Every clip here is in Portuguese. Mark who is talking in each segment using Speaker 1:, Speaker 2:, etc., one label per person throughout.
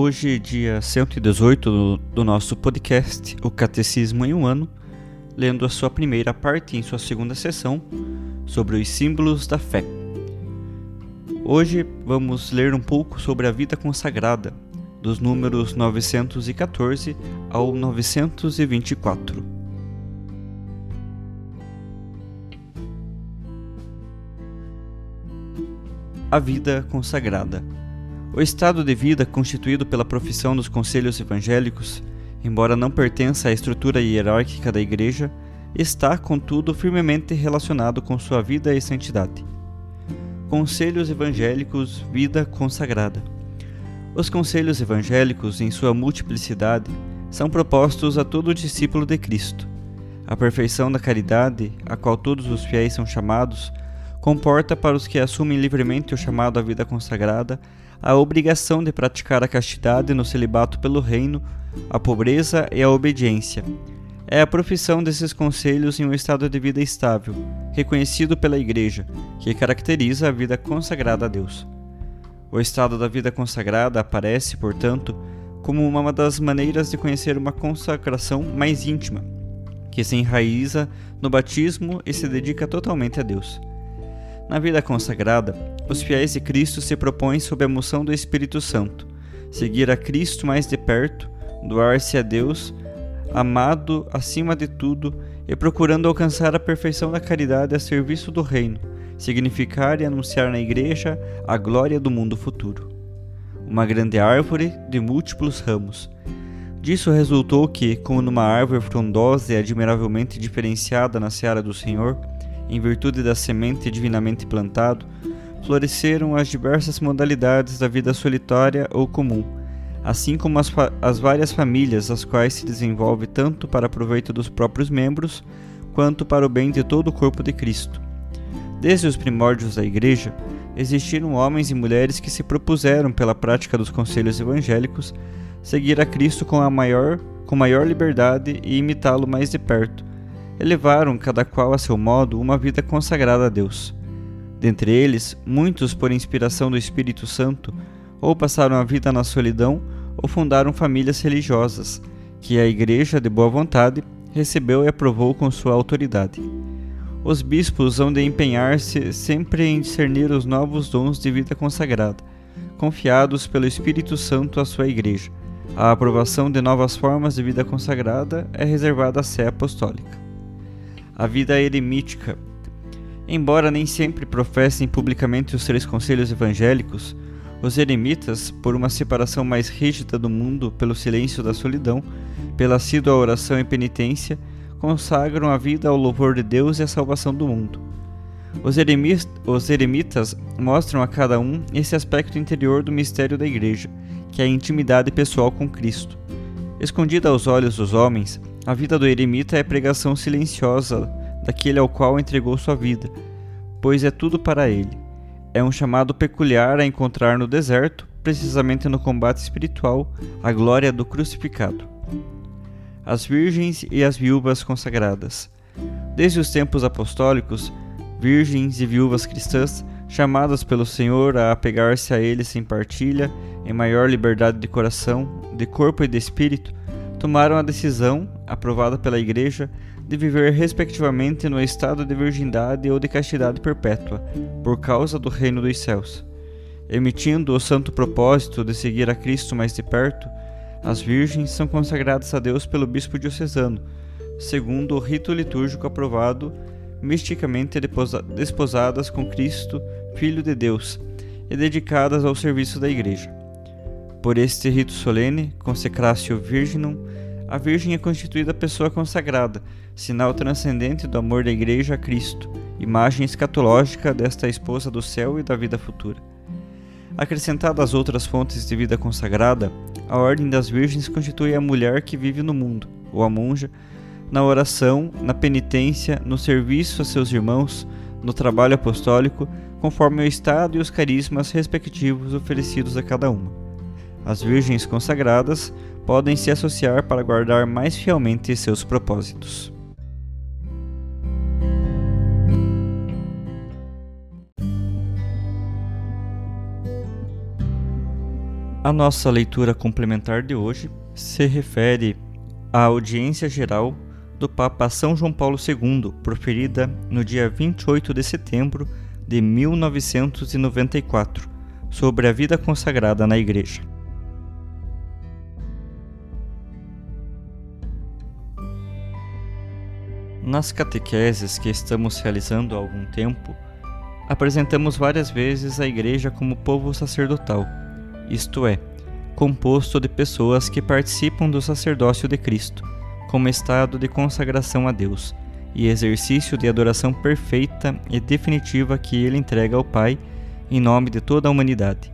Speaker 1: Hoje, dia 118 do, do nosso podcast, O Catecismo em um Ano, lendo a sua primeira parte em sua segunda sessão sobre os símbolos da fé. Hoje vamos ler um pouco sobre a vida consagrada, dos números 914 ao 924. A vida consagrada. O estado de vida constituído pela profissão dos conselhos evangélicos, embora não pertença à estrutura hierárquica da Igreja, está, contudo, firmemente relacionado com sua vida e santidade. Conselhos Evangélicos Vida Consagrada Os conselhos evangélicos, em sua multiplicidade, são propostos a todo discípulo de Cristo. A perfeição da caridade, a qual todos os fiéis são chamados, comporta para os que assumem livremente o chamado à vida consagrada a obrigação de praticar a castidade no celibato pelo reino, a pobreza e a obediência. É a profissão desses conselhos em um estado de vida estável, reconhecido pela Igreja, que caracteriza a vida consagrada a Deus. O estado da vida consagrada aparece, portanto, como uma das maneiras de conhecer uma consagração mais íntima, que se enraiza no batismo e se dedica totalmente a Deus. Na vida consagrada, os fiéis de Cristo se propõem sob a moção do Espírito Santo, seguir a Cristo mais de perto, doar-se a Deus, amado acima de tudo e procurando alcançar a perfeição da caridade a serviço do reino, significar e anunciar na Igreja a glória do mundo futuro. Uma grande árvore de múltiplos ramos. Disso resultou que, como numa árvore frondosa e admiravelmente diferenciada na seara do Senhor, em virtude da semente divinamente plantado, floresceram as diversas modalidades da vida solitária ou comum, assim como as, as várias famílias as quais se desenvolve tanto para proveito dos próprios membros quanto para o bem de todo o corpo de Cristo. Desde os primórdios da Igreja, existiram homens e mulheres que se propuseram, pela prática dos conselhos evangélicos, seguir a Cristo com a maior, com maior liberdade e imitá-lo mais de perto, elevaram, cada qual a seu modo, uma vida consagrada a Deus. Dentre eles, muitos, por inspiração do Espírito Santo, ou passaram a vida na solidão ou fundaram famílias religiosas, que a Igreja, de boa vontade, recebeu e aprovou com sua autoridade. Os bispos hão de empenhar-se sempre em discernir os novos dons de vida consagrada, confiados pelo Espírito Santo à sua Igreja. A aprovação de novas formas de vida consagrada é reservada à sé apostólica a vida eremítica. Embora nem sempre professem publicamente os três conselhos evangélicos, os eremitas, por uma separação mais rígida do mundo pelo silêncio da solidão, pela assídua oração e penitência, consagram a vida ao louvor de Deus e à salvação do mundo. Os, os eremitas mostram a cada um esse aspecto interior do mistério da Igreja, que é a intimidade pessoal com Cristo. Escondida aos olhos dos homens, a vida do eremita é pregação silenciosa daquele ao qual entregou sua vida, pois é tudo para ele. É um chamado peculiar a encontrar no deserto, precisamente no combate espiritual, a glória do crucificado. As virgens e as viúvas consagradas. Desde os tempos apostólicos, virgens e viúvas cristãs, chamadas pelo Senhor a apegar-se a Ele sem partilha, em maior liberdade de coração, de corpo e de espírito, tomaram a decisão, aprovada pela Igreja, de viver respectivamente no estado de virgindade ou de castidade perpétua, por causa do reino dos céus. Emitindo o santo propósito de seguir a Cristo mais de perto, As virgens são consagradas a Deus pelo bispo diocesano, segundo o rito litúrgico aprovado, misticamente desposadas com Cristo, Filho de Deus, e dedicadas ao serviço da Igreja. Por este rito solene, consecratio virginum, a Virgem é constituída pessoa consagrada, sinal transcendente do amor da Igreja a Cristo, imagem escatológica desta esposa do céu e da vida futura. Acrescentada às outras fontes de vida consagrada, a Ordem das Virgens constitui a mulher que vive no mundo, ou a monja, na oração, na penitência, no serviço a seus irmãos, no trabalho apostólico, conforme o estado e os carismas respectivos oferecidos a cada uma. As virgens consagradas podem se associar para guardar mais fielmente seus propósitos. A nossa leitura complementar de hoje se refere à audiência geral do Papa São João Paulo II, proferida no dia 28 de setembro de 1994, sobre a vida consagrada na Igreja. Nas catequeses que estamos realizando há algum tempo, apresentamos várias vezes a Igreja como povo sacerdotal, isto é, composto de pessoas que participam do sacerdócio de Cristo como estado de consagração a Deus e exercício de adoração perfeita e definitiva que ele entrega ao Pai em nome de toda a humanidade.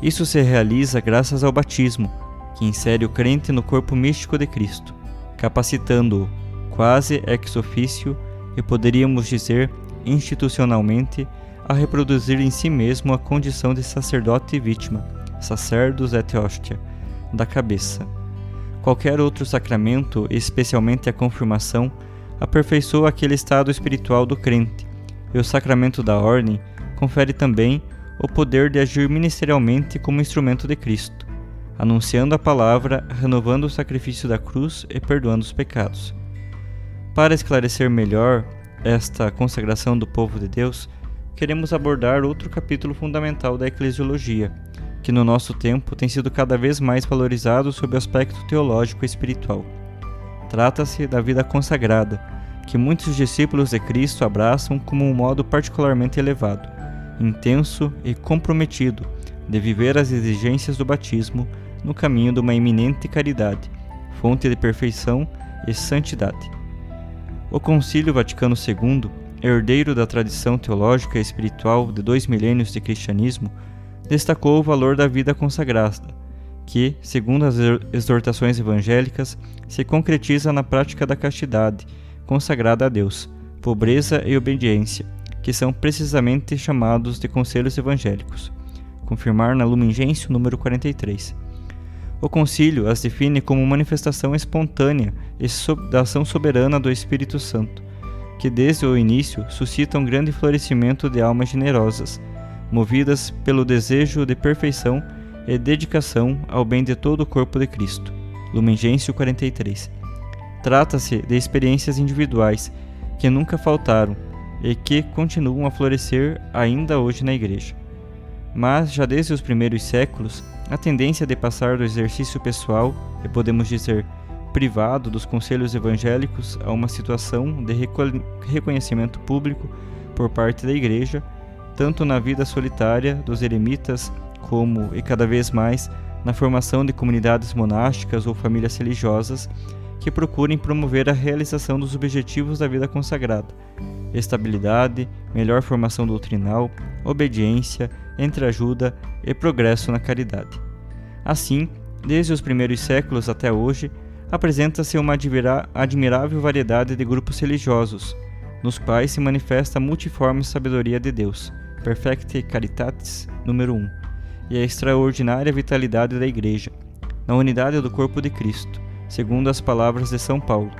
Speaker 1: Isso se realiza graças ao batismo, que insere o crente no corpo místico de Cristo, capacitando-o quase ex officio e poderíamos dizer institucionalmente a reproduzir em si mesmo a condição de sacerdote e vítima, sacerdus et hostia, da cabeça Qualquer outro sacramento, especialmente a confirmação, aperfeiçoa aquele estado espiritual do crente, e o sacramento da ordem confere também o poder de agir ministerialmente como instrumento de Cristo, anunciando a palavra, renovando o sacrifício da cruz e perdoando os pecados. Para esclarecer melhor esta consagração do povo de Deus, queremos abordar outro capítulo fundamental da eclesiologia, que no nosso tempo tem sido cada vez mais valorizado sob o aspecto teológico e espiritual. Trata-se da vida consagrada, que muitos discípulos de Cristo abraçam como um modo particularmente elevado, intenso e comprometido de viver as exigências do batismo no caminho de uma iminente caridade, fonte de perfeição e santidade. O Concílio Vaticano II, herdeiro da tradição teológica e espiritual de dois milênios de cristianismo, destacou o valor da vida consagrada, que, segundo as exortações evangélicas, se concretiza na prática da castidade, consagrada a Deus, pobreza e obediência, que são precisamente chamados de conselhos evangélicos. Confirmar na Lumen Gentium número 43. O concílio as define como manifestação espontânea da ação soberana do Espírito Santo, que desde o início suscita um grande florescimento de almas generosas, movidas pelo desejo de perfeição e dedicação ao bem de todo o corpo de Cristo. Lumen Gentium 43. Trata-se de experiências individuais que nunca faltaram e que continuam a florescer ainda hoje na Igreja. Mas, já desde os primeiros séculos, a tendência de passar do exercício pessoal, e podemos dizer privado, dos conselhos evangélicos a uma situação de reconhecimento público por parte da Igreja tanto na vida solitária dos eremitas, como, e cada vez mais, na formação de comunidades monásticas ou famílias religiosas que procurem promover a realização dos objetivos da vida consagrada: estabilidade, melhor formação doutrinal, obediência, entreajuda e progresso na caridade. Assim, desde os primeiros séculos até hoje, apresenta-se uma admirável variedade de grupos religiosos, nos quais se manifesta a multiforme sabedoria de Deus Perfecte Caritatis, número 1, e a extraordinária vitalidade da Igreja, na unidade do corpo de Cristo, segundo as palavras de São Paulo.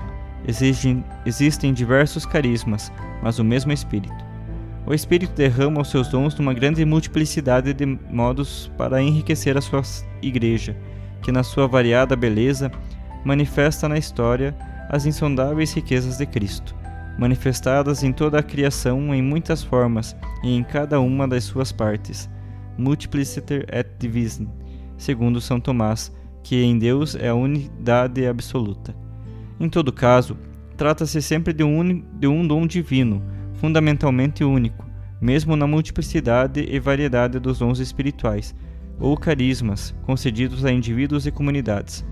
Speaker 1: Existem diversos carismas, mas o mesmo Espírito. O Espírito derrama os seus dons numa grande multiplicidade de modos para enriquecer a sua Igreja, que, na sua variada beleza, manifesta na história as insondáveis riquezas de Cristo manifestadas em toda a criação em muitas formas e em cada uma das suas partes. Multipliciter et division, segundo São Tomás, que em Deus é a unidade absoluta. Em todo caso, trata-se sempre de um, de um dom divino, fundamentalmente único, mesmo na multiplicidade e variedade dos dons espirituais, ou carismas, concedidos a indivíduos e comunidades.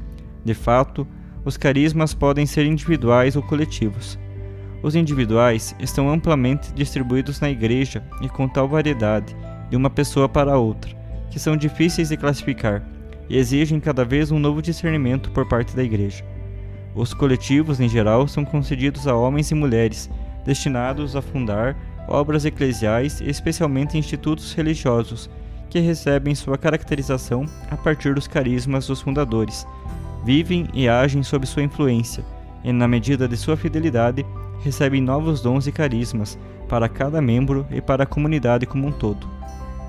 Speaker 1: De fato, os carismas podem ser individuais ou coletivos. Os individuais estão amplamente distribuídos na igreja e com tal variedade, de uma pessoa para outra, que são difíceis de classificar e exigem cada vez um novo discernimento por parte da igreja. Os coletivos, em geral, são concedidos a homens e mulheres, destinados a fundar obras eclesiais especialmente institutos religiosos, que recebem sua caracterização a partir dos carismas dos fundadores, vivem e agem sob sua influência, e, na medida de sua fidelidade, recebem novos dons e carismas para cada membro e para a comunidade como um todo.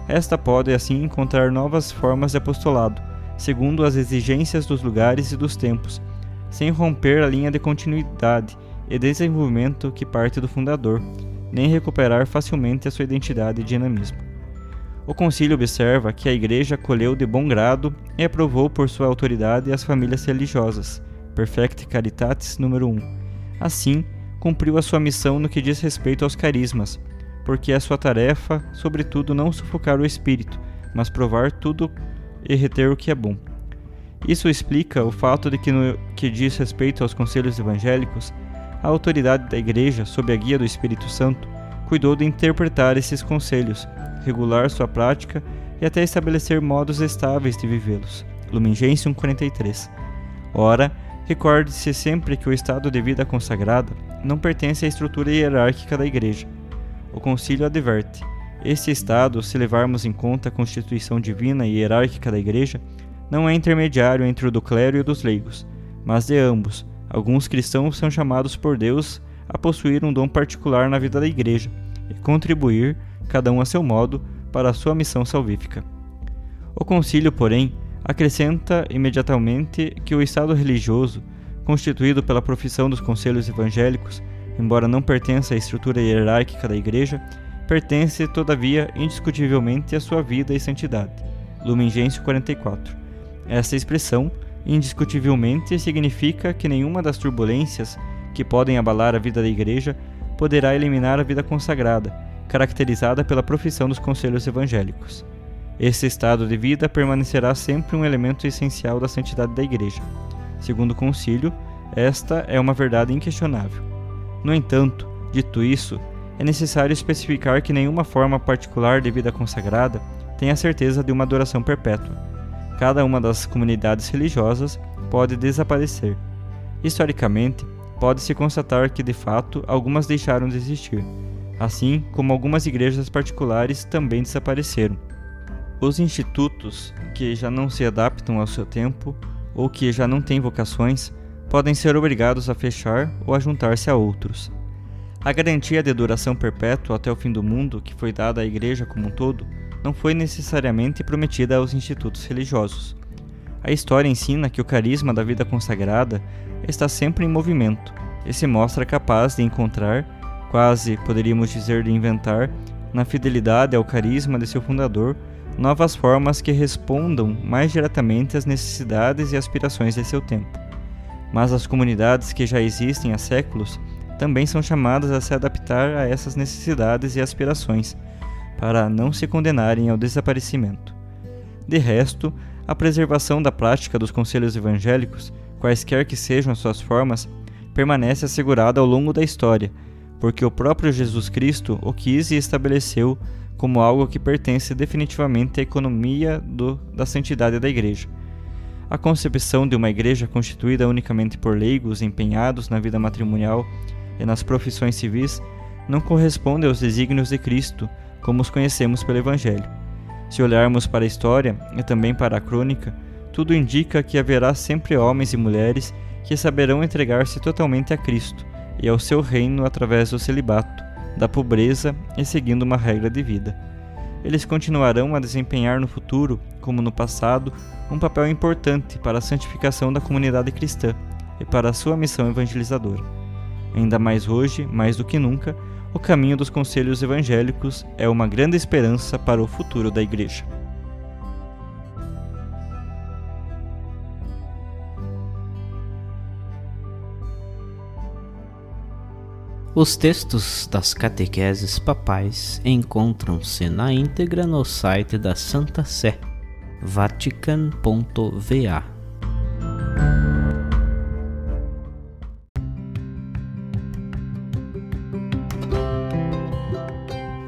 Speaker 1: Esta pode, assim, encontrar novas formas de apostolado, segundo as exigências dos lugares e dos tempos, sem romper a linha de continuidade e desenvolvimento que parte do fundador, nem recuperar facilmente a sua identidade e dinamismo. O concílio observa que a Igreja acolheu de bom grado e aprovou por sua autoridade as famílias religiosas, Perfecte Caritatis número 1. Assim, cumpriu a sua missão no que diz respeito aos carismas, porque é sua tarefa, sobretudo, não sufocar o espírito, mas provar tudo e reter o que é bom. Isso explica o fato de que, no que diz respeito aos conselhos evangélicos, a autoridade da Igreja, sob a guia do Espírito Santo, cuidou de interpretar esses conselhos, regular sua prática e até estabelecer modos estáveis de vivê-los. Lumen Gentium 43. Ora, recorde-se sempre que o estado de vida consagrada não pertence à estrutura hierárquica da Igreja. O concílio adverte: este estado, se levarmos em conta a constituição divina e hierárquica da Igreja, não é intermediário entre o do clero e o dos leigos, mas de ambos. Alguns cristãos são chamados por Deus a possuir um dom particular na vida da Igreja e contribuir, cada um a seu modo, para a sua missão salvífica. O concílio, porém, acrescenta imediatamente que o estado religioso, constituído pela profissão dos conselhos evangélicos, embora não pertença à estrutura hierárquica da Igreja, pertence, todavia, indiscutivelmente à sua vida e santidade. Lumen Gentium 44. Esta expressão, indiscutivelmente, significa que nenhuma das turbulências que podem abalar a vida da Igreja poderá eliminar a vida consagrada, caracterizada pela profissão dos conselhos evangélicos. Esse estado de vida permanecerá sempre um elemento essencial da santidade da Igreja. Segundo o concílio, esta é uma verdade inquestionável. No entanto, dito isso, é necessário especificar que nenhuma forma particular de vida consagrada tem a certeza de uma adoração perpétua. Cada uma das comunidades religiosas pode desaparecer. Historicamente, pode-se constatar que, de fato, algumas deixaram de existir, assim como algumas igrejas particulares também desapareceram. Os institutos que já não se adaptam ao seu tempo ou que já não têm vocações podem ser obrigados a fechar ou a juntar-se a outros. A garantia de duração perpétua até o fim do mundo, que foi dada à Igreja como um todo, não foi necessariamente prometida aos institutos religiosos. A história ensina que o carisma da vida consagrada está sempre em movimento e se mostra capaz de encontrar, quase poderíamos dizer de inventar, na fidelidade ao carisma de seu fundador, novas formas que respondam mais diretamente às necessidades e aspirações de seu tempo. Mas as comunidades que já existem há séculos também são chamadas a se adaptar a essas necessidades e aspirações, para não se condenarem ao desaparecimento. De resto, a preservação da prática dos conselhos evangélicos, quaisquer que sejam as suas formas, permanece assegurada ao longo da história, porque o próprio Jesus Cristo o quis e estabeleceu como algo que pertence definitivamente à economia do, da santidade da Igreja. A concepção de uma igreja constituída unicamente por leigos empenhados na vida matrimonial e nas profissões civis não corresponde aos desígnios de Cristo, como os conhecemos pelo Evangelho. Se olharmos para a história e também para a crônica, tudo indica que haverá sempre homens e mulheres que saberão entregar-se totalmente a Cristo e ao seu reino através do celibato, da pobreza e seguindo uma regra de vida. Eles continuarão a desempenhar no futuro, como no passado, um papel importante para a santificação da comunidade cristã e para a sua missão evangelizadora. Ainda mais hoje, mais do que nunca, o caminho dos conselhos evangélicos é uma grande esperança para o futuro da Igreja.
Speaker 2: Os textos das catequeses papais encontram-se na íntegra no site da Santa Sé, vatican.va.